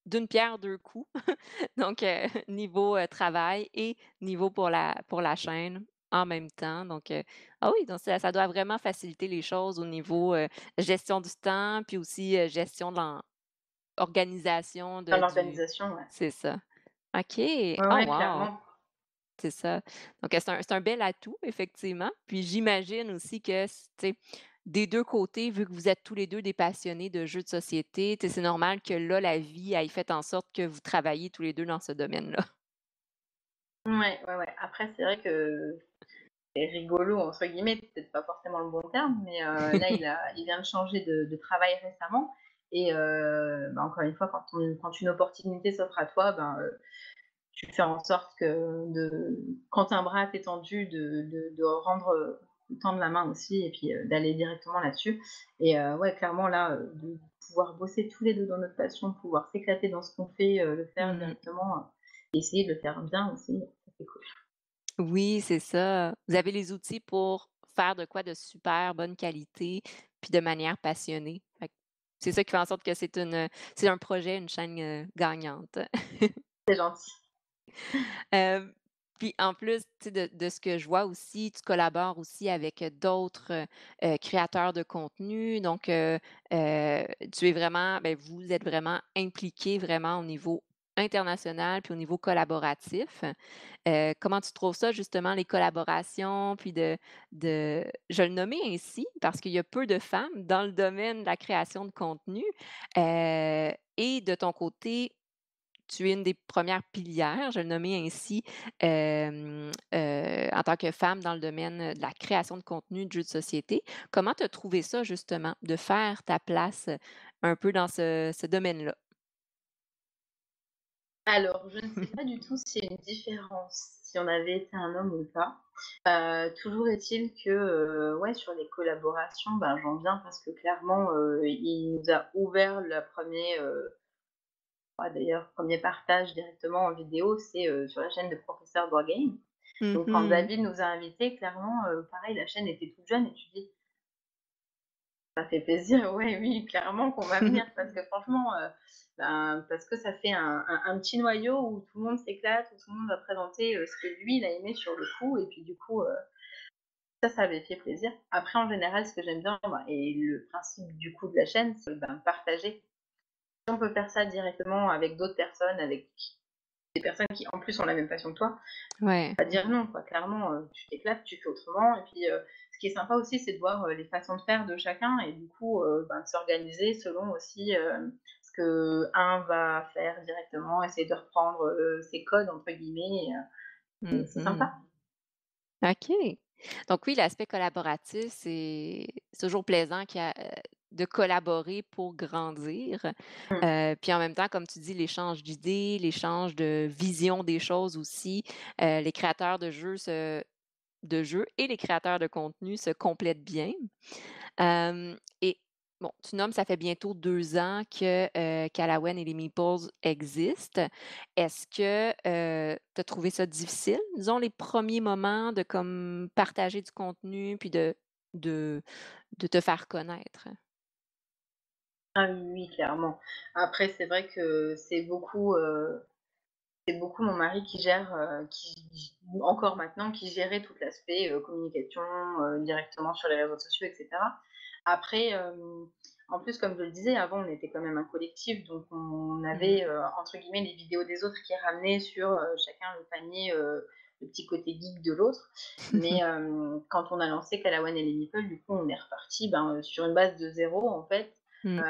S1: d'une pierre deux coups. *laughs* Donc, *laughs* niveau, travail et niveau pour la pour la chaîne en même temps. Donc, ah oui, donc ça ça doit vraiment faciliter les choses au niveau, gestion du temps, puis aussi, gestion de l'en organisation
S2: Dans
S1: de
S2: l'organisation, ouais.
S1: c'est ça. OK.
S2: Ouais,
S1: Oh
S2: ouais,
S1: wow! C'est ça. Donc, c'est un c'est un bel atout, effectivement. Puis j'imagine aussi que tu sais, des 2 côtés, vu que vous êtes tous les 2 des passionnés de jeux de société, c'est normal que là, la vie ait fait en sorte que vous travaillez tous les 2 dans ce domaine-là.
S2: Ouais, ouais, ouais. Après, c'est vrai que «rigolo» entre guillemets, c'est peut-être pas forcément le bon terme, mais heu, *laughs* là, il a il vient de changer de de travail récemment et heu, bah, encore une fois, quand on quand une opportunité s'offre à toi, ben, heu, tu fais en sorte que de quand un bras t'est tendu, de de de rendre, tendre la main aussi et puis, d'aller directement là-dessus et ouais, clairement là, de pouvoir bosser tous les 2 dans notre passion, pouvoir s'éclater dans ce qu'on fait, le faire
S1: Mmh.
S2: directement, essayer de le faire bien aussi, c'est cool.
S1: Oui, c'est ça. Vous avez les outils pour faire de quoi de super bonne qualité, puis de manière passionnée. C'est ça qui fait en sorte que c'est une, c'est un projet, une chaîne, heu, gagnante. *laughs*
S2: C'est gentil.
S1: Puis en plus, tu sais, de de ce que je vois aussi, tu collabores aussi avec, heu, d'autres, heu, créateurs de contenu. Donc, tu es vraiment ben, vous êtes vraiment impliqués vraiment au niveau international puis au niveau collaboratif. Heu, comment tu trouves ça justement, les collaborations, puis de de je le nommer ainsi parce qu'il y a peu de femmes dans le domaine de la création de contenu, heu et de ton côté, tu es une des premières pilières, je le nommer ainsi, heu, en tant que femme dans le domaine, de la création de contenu de jeux de société. Comment tu as trouvé ça justement, de faire ta place, un peu dans ce domaine-là?
S2: Alors, je ne sais pas du tout s'il y a une différence, si on avait été un homme ou pas. Heu, toujours est-il que, heu, ouais, sur les collaborations, ben, j'en viens parce que clairement, heu, il nous a ouvert la premier d'ailleurs, premier partage directement en vidéo, c'est, sur la chaîne de Professeur Board Game.
S1: Mmh
S2: Donc quand
S1: mh.
S2: David nous a invités, clairement, pareil, la chaîne était toute jeune et tu dis: Ça fait plaisir, ouais, oui, clairement qu'on va venir *laughs* parce que franchement, heu, ben, parce que ça fait un un un petit noyau où tout le monde s'éclate, où tout le monde va présenter, heu, ce que lui, il a aimé sur le coup et puis du coup, heu, ça, ça avait fait plaisir. Après, en général, ce que j'aime bien, et le principe du coup de la chaîne, c'est, ben, partager. Si on peut faire ça directement avec d'autres personnes, avec des personnes qui, en plus, ont la même passion que toi,
S1: Ouais.
S2: pas dire non, quoi. Clairement, tu t'éclates, tu fais autrement et puis, qui est sympa aussi, c'est de voir, heu, les façons de faire de chacun et du coup, ben, de s'organiser selon aussi, hem, ce qu'un va faire directement, essayer de reprendre, «ses codes» entre guillemets c'est
S1: mh.
S2: sympa.
S1: OK. Donc oui, l'aspect collaboratif, c'est toujours plaisant qu'il y a, de collaborer pour grandir.
S2: Mmh.
S1: Puis en même temps, comme tu dis, l'échange d'idées, l'échange de vision des choses aussi. Les créateurs de jeux se de jeux et les créateurs de contenu se complètent bien. Et bon, tu nommes, ça fait bientôt 2 ans que, Calawen et les Meeples existent. Est-ce que, tu as trouvé ça difficile, disons les premiers moments de comme partager du contenu puis de de de te faire connaître?
S2: Ah oui, clairement. Après, c'est vrai que c'est beaucoup, c'est beaucoup mon mari qui gère, heu, qui encore maintenant, qui gérait tout l'aspect, heu, communication, heu, directement sur les réseaux sociaux et cetera. Après, en plus, comme je le disais, avant, on était quand même un collectif, donc on avait,
S1: Mmh.
S2: entre guillemets «les vidéos des autres» qui ramenaient sur, chacun le panier, le petit côté geek de l'autre. *laughs* Mais, quand on a lancé Calawan et les Meeples, du coup, on est reparti, ben, sur une base de zéro en fait,
S1: Mmh.
S2: heu,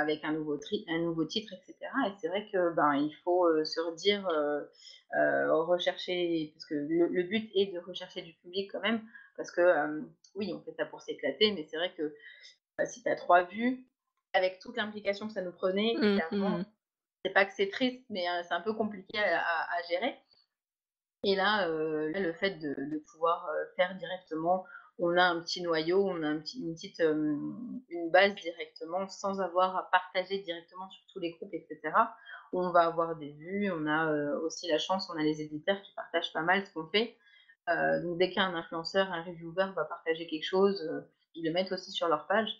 S2: avec un nouveau tri un nouveau titre et cetera et c'est vrai que, ben, il faut, heu, se redire, heu, rechercher parce que le le but est de rechercher du public quand même parce que, oui, on fait ça pour s'éclater, mais c'est vrai que, bah, si tu as 3 vues, avec toute l'implication que ça nous prenait,
S1: Mmh
S2: clairement,
S1: mh.
S2: c'est pas que c'est triste, mais, c'est un peu compliqué à à à gérer et là, le fait de de pouvoir, faire directement, on a un petit noyau, on a un petit une petite, hem, une base directement sans avoir à partager directement sur tous les groupes et cetera. On va avoir des vues, on a, heu, aussi la chance, on a les éditeurs qui partagent pas mal ce qu'on fait. Heu, donc dès qu'un influenceur, un reviewer va partager quelque chose, ils le mettent aussi sur leur page.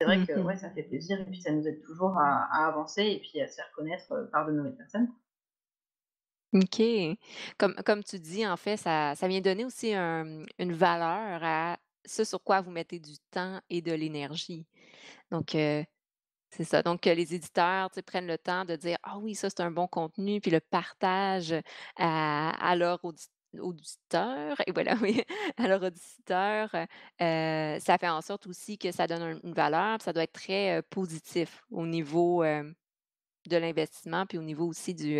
S2: C'est vrai
S1: Mmh
S2: que, ouais,
S1: mh.
S2: ça fait plaisir et puis ça nous aide toujours à à avancer et puis à se faire connaître, par de nouvelles personnes.
S1: OK. Comme comme tu dis, en fait, ça ça vient donner aussi un, une valeur à ce sur quoi vous mettez du temps et de l'énergie. Donc, heu, c'est ça. Donc, que les éditeurs, prennent le temps de dire: «Ah oui, ça, c'est un bon contenu», puis le partagent à à leurs audi auditeurs et voilà, *laughs* oui, à leurs auditeurs, heu, ça fait en sorte aussi que ça donne un une valeur, ça doit être très, heu, positif au niveau, de l'investissement, puis au niveau aussi du,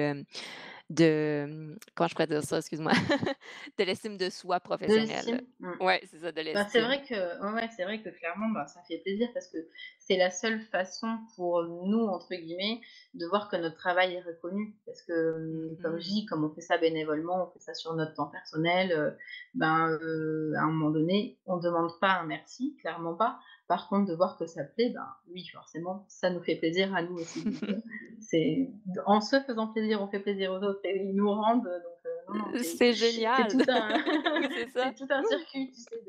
S1: de, mmh, comment je pourrais dire ça? Excuse-moi. *laughs* De l'estime de soi professionnelle.
S2: Mmh.
S1: Ouais, c'est ça, de
S2: Bah, c'est
S1: l'estime.
S2: vrai que ouais, c'est vrai que clairement, bah, ça fait plaisir parce que c'est la seule façon pour «nous» entre guillemets, de voir que notre travail est reconnu. Parce que,
S1: Mmh
S2: comme je dis, comme on fait ça bénévolement, on fait ça sur notre temps personnel, heu, ben, heu, à un moment donné, on demande pas un merci, clairement pas. Par contre, de voir que ça plaît, ben, oui, forcément, ça nous fait plaisir à nous aussi. C'est en se faisant plaisir, on fait plaisir aux autres et ils nous rendent, non, c'est
S1: génial!
S2: tout *laughs*
S1: c'est ça. *laughs*
S2: c'est tout un circuit, tu sais,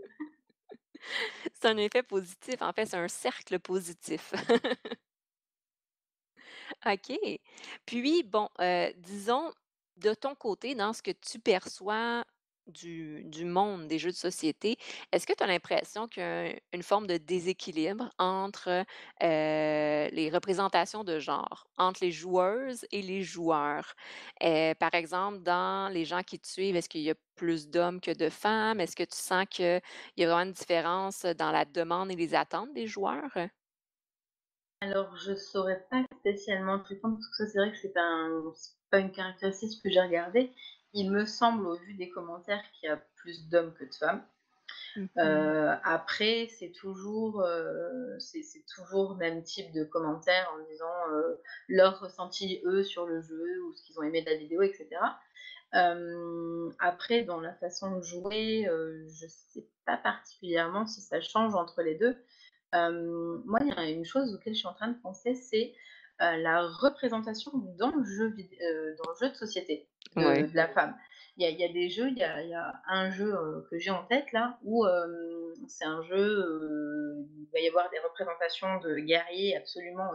S2: *laughs*
S1: C'est un effet positif. En fait, c'est un cercle positif. OK. Puis bon, heu, disons, de ton côté, dans ce que tu perçois du monde des jeux de société, est-ce que tu as l'impression qu'il y a une forme de déséquilibre entre, heu, les représentations de genre, entre les joueuses et les joueurs? Heu, par exemple, dans les gens qui te suivent, est-ce qu'il y a plus d'hommes que de femmes? Est-ce que tu sens qu'il y a vraiment une différence dans la demande et les attentes des joueurs?
S2: Alors, je saurais pas spécialement répondre parce que ça, c'est vrai que c'est pas un pas une caractéristique que j'ai regardée. Il me semble, au vu des commentaires, qu'il y a plus d'hommes que de femmes.
S1: Mmh mh.
S2: Heu, après, c'est toujours, heu, c'est toujours le même type de commentaires en disant, heu, leur ressenti, eux, sur le jeu ou ce qu'ils ont aimé de la vidéo et cetera. Hem, après, dans la façon de jouer, heu, je sais pas particulièrement si ça change entre les 2. Hem, moi, il y a une chose auquel je suis en train de penser, c'est, la représentation dans le jeu vid heu, dans le jeu de société de
S1: Ouais.
S2: de la femme. Il y a il y a des jeux, il y a il y a un jeu, heu, que j'ai en tête là où, hem, c'est un jeu, heu, il va y avoir des représentations de guerriers absolument,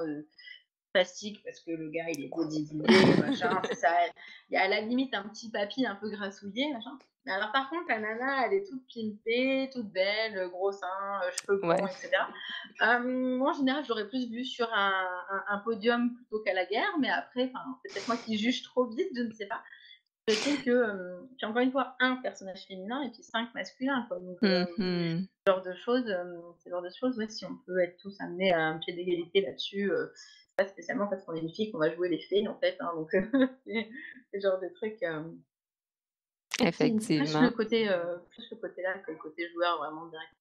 S2: Plastique parce que le gars il est bodybuildé, *laughs* machin, ça. Il y a à la limite un petit papy un peu grassouillet, machin. Mais alors par contre la nana elle est toute pimpée, toute belle, gros seins, heu, cheveux blonds
S1: Ouais.
S2: et cetera. Hem, moi en général je l'aurais plus vu sur un un un podium plutôt qu'à la guerre, mais après, c'est peut-être moi qui juge trop vite, je ne sais pas. Je sais que, hem, puis encore une fois, un personnage féminin et puis 5 masculins quoi, donc
S1: Mmh
S2: heu,
S1: mh.
S2: ce genre de choses, ce genre de choses, ouais, si on peut être tous amenés à un pied d'égalité là-dessus, heu, c'est pas spécialement parce qu'on est une fille qu'on va jouer les fées en fait, hein, donc *laughs* c'est le genre de truc, qui plus le
S1: Effectivement.
S2: côté, plus le côté là que le côté joueur vraiment direct.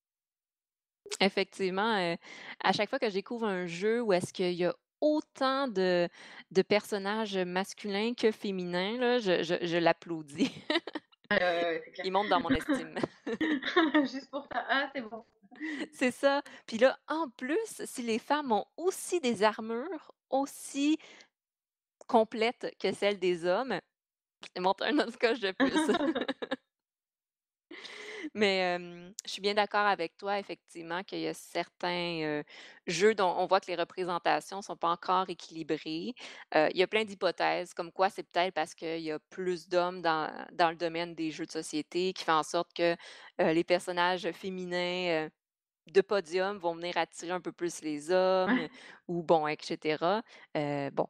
S1: Effectivement, à chaque fois que je découvre un jeu où est-ce qu'il y a autant de de personnages masculins que féminins, là, je je je l'applaudis. Il monte dans mon estime. *laughs*
S2: Juste pour ça: «Ah c'est bon».
S1: C'est ça. Puis là, en plus, si les femmes ont aussi des armures aussi complètes que celles des hommes, monte un autre coche de plus. *laughs* *laughs* Mais, je suis bien d'accord avec toi, effectivement, qu'il y a certains, jeux dont on voit que les représentations sont pas encore équilibrées. Il y a plein d'hypothèses comme quoi c'est peut-être parce qu'il y a plus d'hommes dans dans le domaine des jeux de société qui fait en sorte que, les personnages féminins, de podium vont venir attirer un peu plus les hommes
S2: Ouais.
S1: ou bon et cetera. Heu, bon,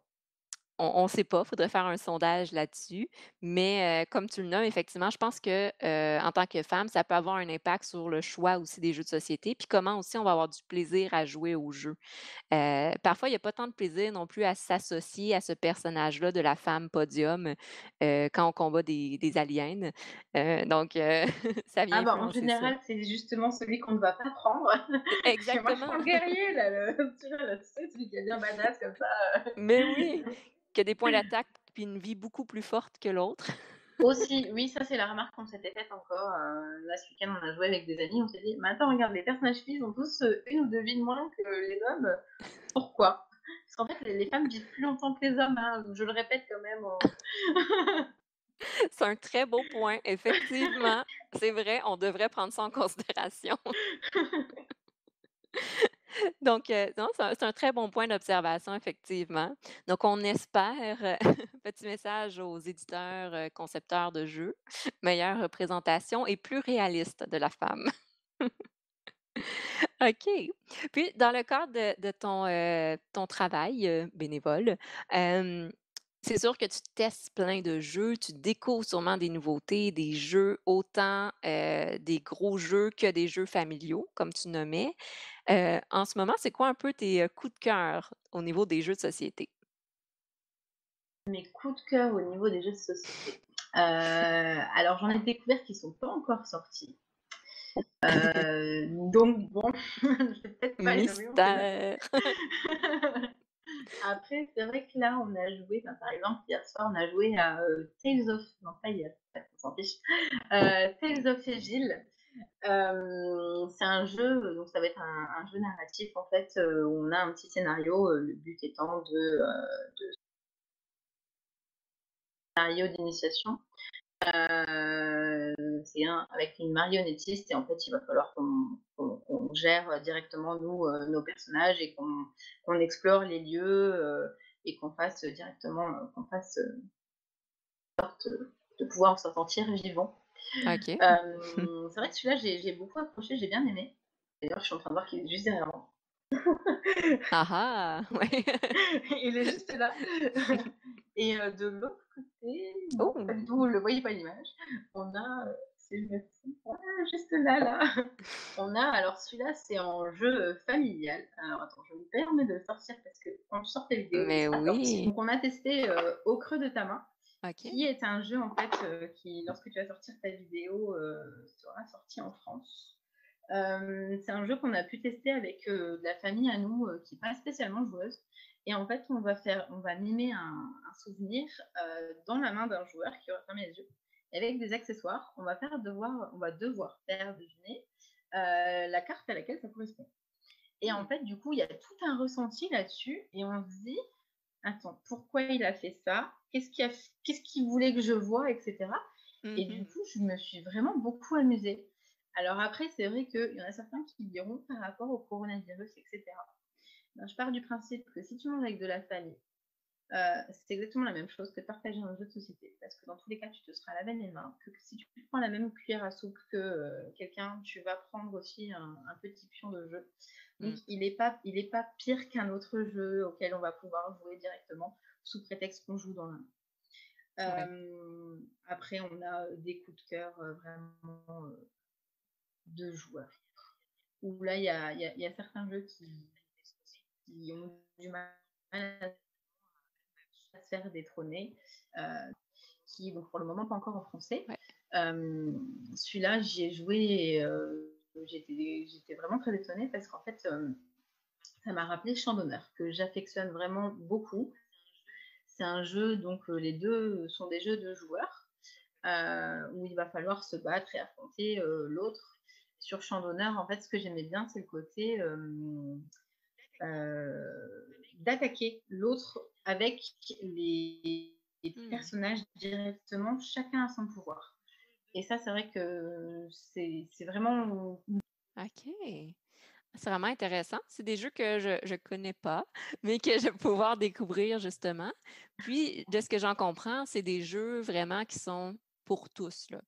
S1: on ne sait pas, il faudrait faire un sondage là-dessus, mais heu, comme tu le nommes, effectivement, je pense que, heu, en tant que femme, ça peut avoir un impact sur le choix aussi des jeux de société, puis comment aussi on va avoir du plaisir à jouer aux jeux. Heu, parfois, il y a pas tant de plaisir non plus à s'associer à ce personnage-là de la femme podium, quand on combat des des aliens, donc *laughs* ça vient
S2: Ah bah, en général, c'est justement celui qu'on ne va pas prendre. *laughs* Que moi je prends
S1: exactement,
S2: le guerrier là, le tu vois, le tu sais, celui qui est bien badass comme ça,
S1: mais oui, qui a des points d'attaque puis une vie beaucoup plus forte que l'autre.
S2: Aussi, oui, ça c'est la remarque qu'on s'était faite encore, heu, là ce week-end on a joué avec des amis, on s'est dit: «Mais attends regarde les personnages filles ont tous, heu, 1 ou 2 vies de moins que les hommes, pourquoi?» parce qu'en fait les les femmes vivent plus longtemps que les hommes, hein, je le répète quand même *laughs*
S1: C'est un très beau point, effectivement. C'est vrai, on devrait prendre ça en considération. *laughs* *laughs* Donc, non, c'est un très bon point d'observation, effectivement. Donc, on espère, heu, *laughs* petit message aux éditeurs, heu, concepteurs de jeux, *laughs* meilleure représentation et plus réaliste de la femme. OK. Puis, dans le cadre de de ton, travail, bénévole, c'est sûr que tu testes plein de jeux, tu découvres sûrement des nouveautés, des jeux autant, des gros jeux que des jeux familiaux, comme tu nommais. En ce moment, c'est quoi un peu tes, coups de cœur au niveau des jeux de société?
S2: mes coups de cœur au niveau des jeux de société. Heu, alors j'en ai découvert qui sont pas encore sortis, heu, *laughs* donc bon, *laughs* je vais peut-être pas les *laughs* nommer, Après, c'est vrai que là, on a joué, bah, par exemple, hier soir, on a joué à, heu, Tales of non pas hier, on s'en fiche, heu, Tales of Aegir. Hem, c'est un jeu, donc ça va être un jeu narratif en fait, où on a un petit scénario, le but étant de, scénario d'initiation. Heu, c'est un avec une marionnettiste et en fait, il va falloir qu'on qu'on qu'on gère, directement nous, heu, nos personnages et qu'on qu'on explore les lieux, heu et qu'on fasse, directement, qu'on fasse, sorte, de pouvoir s'en sortir vivant.
S1: OK.
S2: C'est vrai que celui-là, j'ai j'ai beaucoup accroché, j'ai bien aimé. D'ailleurs, je suis en train de voir qu'il est juste derrière moi.
S1: Ah ah! Ouais. *laughs*
S2: Il est juste là. Et de l'autre côté,
S1: Oh!
S2: du tout, vous le voyez pas l'image. On a, heu, si je me trompe juste là, là. *laughs* On a alors celui-là, c'est en jeu, heu, familial. Alors attends, je me permets de sortir parce que quand je sors tes vidéos,
S1: Mais oui!
S2: Donc on a testé, Au creux de ta main, qui est un jeu en fait, qui lorsque tu vas sortir ta vidéo, sera sorti en France. C'est un jeu qu'on a pu tester avec, de la famille à nous, qui est pas spécialement joueuse et en fait, on va faire on va mimer un un souvenir, heu, dans la main d'un joueur qui aura fermé les yeux et avec des accessoires, on va faire devoir on va devoir faire deviner, heu, la carte à laquelle ça correspond et en fait, du coup, il y a tout un ressenti là-dessus et on se dit: «Attends, pourquoi il a fait ça? Qu'est-ce qu'il voulait que je voie?» et cetera et du
S1: Mmh
S2: coup, je me suis vraiment beaucoup amusée. Alors après, c'est vrai qu'il y en a certains qui diront par rapport au coronavirus et cetera. Ben, je pars du principe que si tu manges avec de la famille, heu, c'est exactement la même chose que de partager un jeu de société parce que dans tous les cas, tu te seras lavé les mains, que si tu prends la même cuillère à soupe que, heu, quelqu'un, tu vas prendre aussi un un petit pion de jeu. Donc
S1: Mmh.
S2: il est pas il est pas pire qu'un autre jeu auquel on va pouvoir jouer directement sous prétexte qu'on joue dans la main.
S1: Ouais.
S2: Hem, après on a, des coups de cœur, vraiment, de joueurs. Où là, il y a y a certains jeux qui qui ont du mal à se faire détrôner, heu, qui donc pour le moment pas encore en français.
S1: Ouais.
S2: Hem, celui-là, j'y ai joué et heu, j'étais vraiment très étonnée parce qu'en fait, ça m'a rappelé Champ d'honneur que j'affectionne vraiment beaucoup. C'est un jeu donc les 2 sont des jeux de joueurs, où il va falloir se battre et affronter, l'autre. Sur Champ d'honneur, en fait, ce que j'aimais bien, c'est le côté, d'attaquer l'autre avec les les
S1: Mmh.
S2: personnages directement, chacun a son pouvoir et ça, c'est vrai que c'est vraiment
S1: OK. C'est vraiment intéressant. C'est des jeux que je je connais pas, *laughs* mais que je vais pouvoir découvrir justement. Puis, de ce que j'en comprends, c'est des jeux vraiment qui sont pour tous, là.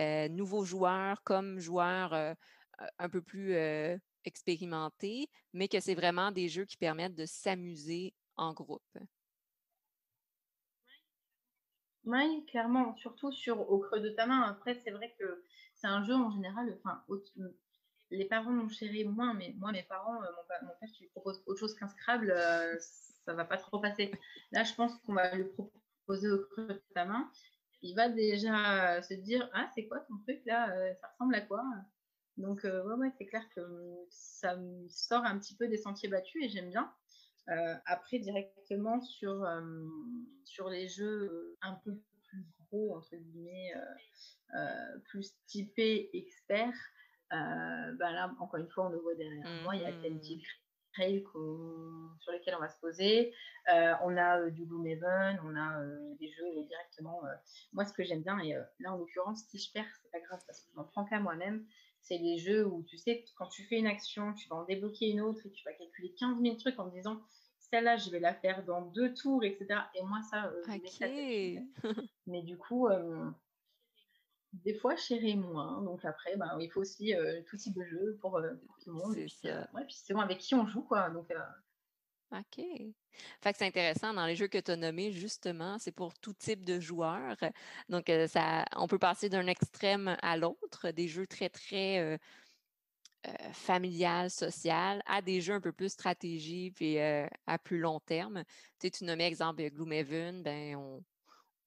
S1: Heu, nouveaux joueurs comme joueurs, heu, un peu plus, expérimentés, mais que c'est vraiment des jeux qui permettent de s'amuser en groupe.
S2: Oui, clairement, surtout sur Au creux de ta main. Après, c'est vrai que c'est un jeu en général, enfin, les parents mon chéri moins, mais moi, mes parents, heu, mon père, tu lui proposes autre chose qu'un Scrabble, heu, ça va pas trop passer. Là, je pense qu'on va lui proposer Au creux de ta main. Il va déjà se dire: «Ah, c'est quoi ton truc là, heu, ça ressemble à quoi?» Donc ouais, ouais, c'est clair que, mmh, ça me sort un petit peu des sentiers battus et j'aime bien. Heu, après directement sur, hem, sur les jeux, heu, un peu plus «gros» entre guillemets, heu, plus typés experts, bah, là, encore une fois, on le voit derrière
S1: Mmh
S2: moi, il y a Dream qu'on sur lesquels on va se poser. On a, du Gloomhaven, on a, des jeux directement, moi, ce que j'aime bien et là, en l'occurrence, si je perds, c'est pas grave parce que je m'en prends qu'à moi-même. C'est les jeux où tu sais, quand tu fais une action, tu vas en débloquer une autre et tu vas calculer 15 000 trucs en te disant: «Celle-là, je vais la faire dans 2 tours» et cetera et moi, ça.
S1: OK. *laughs*
S2: Mais du coup, hem, des fois, je chéris moins, donc après, ben, il faut aussi, heu, tout type de jeu pour, tout le monde
S1: C'est ça.
S2: ouais, puis selon avec qui on joue, quoi, donc
S1: OK. Fait que c'est intéressant dans les jeux que tu as nommés, justement, c'est pour tout type de joueurs. Donc, heu, ça on peut passer d'un extrême à l'autre, des jeux très, très, heu heu, familial, social, à des jeux un peu plus stratégie puis, heu, à plus long terme. Tu sais, tu nommais exemple Gloomhaven, ben, on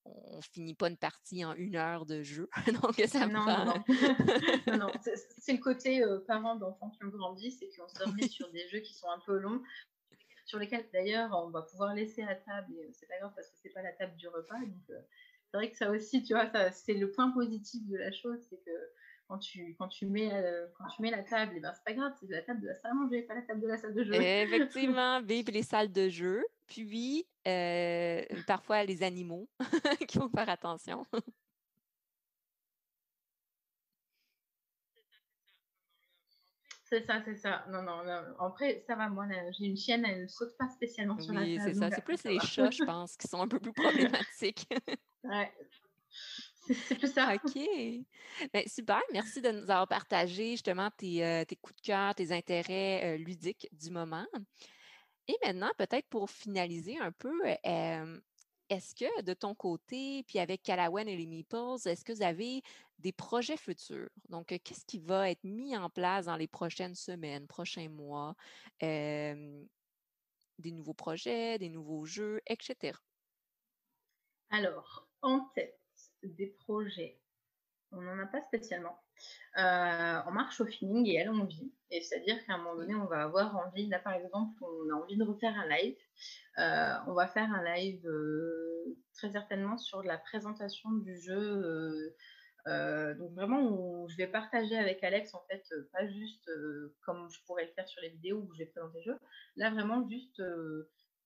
S1: on finit pas une partie en une heure de jeu, *laughs* donc ça
S2: non, non,
S1: prend
S2: non. *laughs* Non, non, c'est c'est le côté, parents d'enfants qui ont grandi, c'est qu'on se remet sur des jeux qui sont un peu longs, sur lesquels d'ailleurs on va pouvoir laisser à table et heu, c'est pas grave parce que c'est pas la table du repas donc heu, c'est vrai que ça aussi, tu vois, ça c'est le point positif de la chose, c'est que quand tu quand tu mets, heu, quand tu mets la table et ben, c'est pas grave, c'est la table de la salle à manger, pas la table de la salle de jeu.
S1: Effectivement, *laughs* vivre les salles de jeu, puis, parfois les animaux *laughs* qu'il faut faire attention.
S2: C'est ça, c'est ça. Non, non, non, après ça va, moi j'ai une chienne, elle saute pas spécialement sur la
S1: Oui, c'est
S2: table
S1: ça. C'est plus
S2: ça
S1: les
S2: va.
S1: chats, je pense, qui sont un peu plus problématiques. *laughs*
S2: Ouais, c'est plus ça.
S1: OK. Ben, super, merci de nous avoir partagé justement tes, heu, tes coups de cœur, tes intérêts, heu, ludiques du moment et maintenant, peut-être pour finaliser un peu, hem, est-ce que de ton côté, puis avec Calawan et les Meeples, est-ce que vous avez des projets futurs? Donc, qu'est-ce qui va être mis en place dans les prochaines semaines, prochains mois? des nouveaux projets, des nouveaux jeux, etc.
S2: Alors, en tête des projets, on n'en a pas spécialement. Euh, on marche au feeling et elle envie. Et c'est-à-dire qu'à un moment donné, on va avoir envie, là par exemple, on a envie de refaire un live. Euh, on va faire un live euh, très certainement sur la présentation du jeu. donc vraiment, je vais partager avec Alex, en fait, pas juste comme je pourrais le faire sur les vidéos où je vais présenter le jeu. Là, vraiment, juste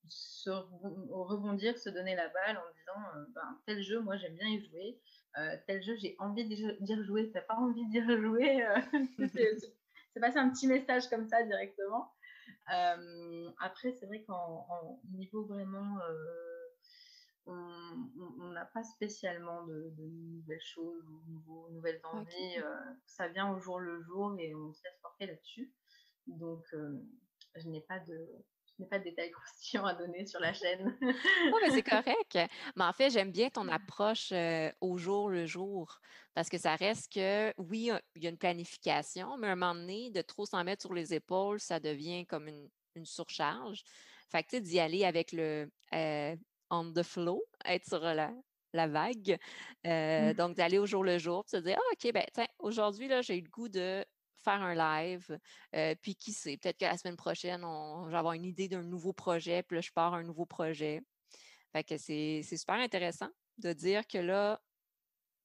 S2: se rebondir, se donner la balle en disant ben, tel jeu, moi j'aime bien y jouer. Euh, tel jeu, j'ai envie d'y rejouer, t'as pas envie d'y rejouer. Euh, *laughs* c'est passé un petit message comme ça directement. Euh, après, c'est vrai qu'en niveau vraiment, on n'a pas spécialement de, nouvelles choses ou nouvelles envies. ça vient au jour le jour et on se laisse porter là-dessus. Donc, je n'ai pas de, n'ai pas de détails croustillants à donner sur la chaîne.
S1: oh, mais c'est *laughs* correct. Mais en fait, j'aime bien ton approche au jour le jour parce que ça reste que, oui, il y a une planification, mais à un moment donné, de trop s'en mettre sur les épaules, ça devient comme une, surcharge. Fait que, tu sais, d'y aller avec le on the flow, être sur la, la vague. Mmh. Donc, d'aller au jour le jour, se dire, ah, OK, ben, tiens, aujourd'hui, là, j'ai eu le goût de faire un live. puis qui sait, peut-être que la semaine prochaine, on, je vais avoir une idée d'un nouveau projet, puis là, je pars un nouveau projet. Fait que c'est super intéressant de dire que là,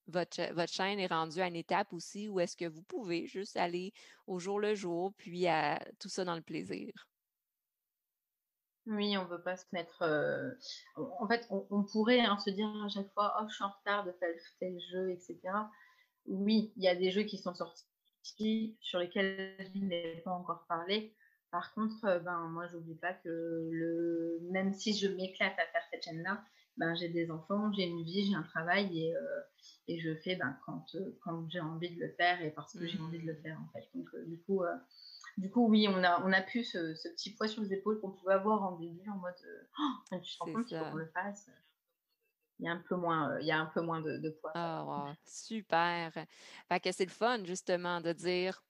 S1: votre, votre, chaîne est rendue à une étape aussi où est-ce que vous pouvez juste aller au jour le jour, puis à, tout ça dans le plaisir.
S2: Oui, on ne veut pas se mettre. en fait, on, pourrait hein, se dire à chaque fois, oh, je suis en retard de faire tel jeu, etc. Oui, il y a des jeux qui sont sortis sur lesquels je n'ai pas encore parlé. Par contre, euh, ben, moi, j'oublie pas que le... même si je m'éclate à faire cette chaîne-là, ben, j'ai des enfants, j'ai une vie, j'ai un travail et, euh, et je fais ben, quand, euh, quand j'ai envie de le faire et parce que j'ai envie de le faire en fait. Donc, du, coup, du coup, oui, on a, on a pu ce, ce petit poids sur les épaules qu'on pouvait avoir en début en mode oh, tu te rends compte qu'il faut qu'on le fasse il y a un peu moins, il y a un peu moins de, poids.
S1: Ah, super. Que c'est le fun, justement, de dire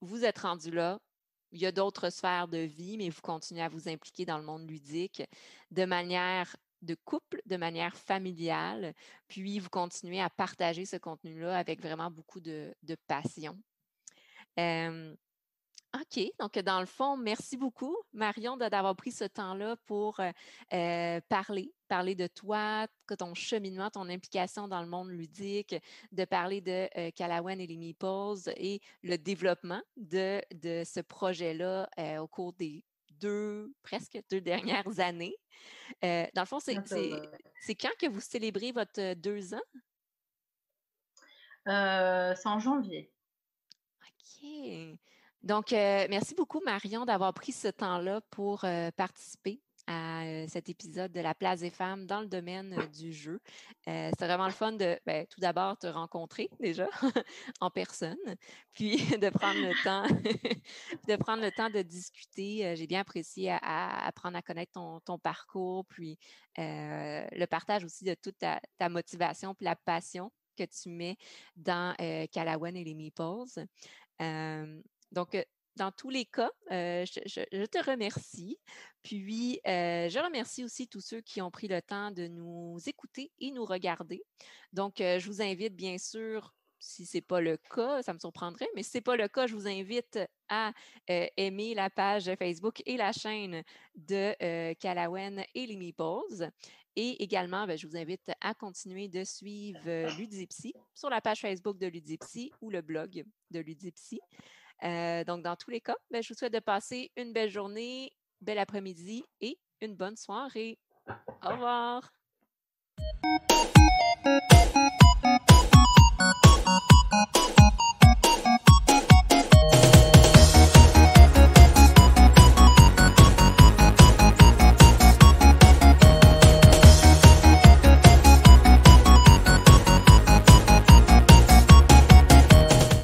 S1: vous êtes rendu là, il y a d'autres sphères de vie, mais vous continuez à vous impliquer dans le monde ludique de manière de couple, de manière familiale, puis vous continuez à partager ce contenu-là avec vraiment beaucoup de, passion. OK. Donc, dans le fond, merci beaucoup, Marion, d'avoir pris ce temps-là pour euh, euh, parler, parler de toi, ton cheminement, ton implication dans le monde ludique, de parler de euh, Calawan et les Meeples et le développement de, de ce projet-là au cours des deux, presque deux *laughs* dernières années. dans le fond, c'est quand que vous célébrez votre deux ans?
S2: c'est en janvier.
S1: OK. Donc, euh, merci beaucoup, Marion, d'avoir pris ce temps-là pour euh, participer à euh, cet épisode de la place des femmes dans le domaine du jeu. c'est vraiment le fun de, ben, tout d'abord, te rencontrer déjà *laughs* en personne, puis *laughs* de prendre le temps, *laughs* de prendre le temps de discuter. J'ai bien apprécié à, apprendre à connaître ton, parcours, puis le partage aussi de toute ta, motivation, puis la passion que tu mets dans Calawan et les Meeples. Donc, dans tous les cas, je, te remercie. Puis, je remercie aussi tous ceux qui ont pris le temps de nous écouter et nous regarder. Donc, je vous invite, bien sûr, si ce n'est pas le cas, ça me surprendrait, mais si ce n'est pas le cas, je vous invite à aimer la page Facebook et la chaîne de Calawen et les Meeples. Et également, ben, je vous invite à continuer de suivre Ludipsy sur la page Facebook de Ludipsy ou le blog de Ludipsy. Euh, donc, dans tous les cas, ben, je vous souhaite de passer une belle journée, bel après-midi et une bonne soirée. Au revoir.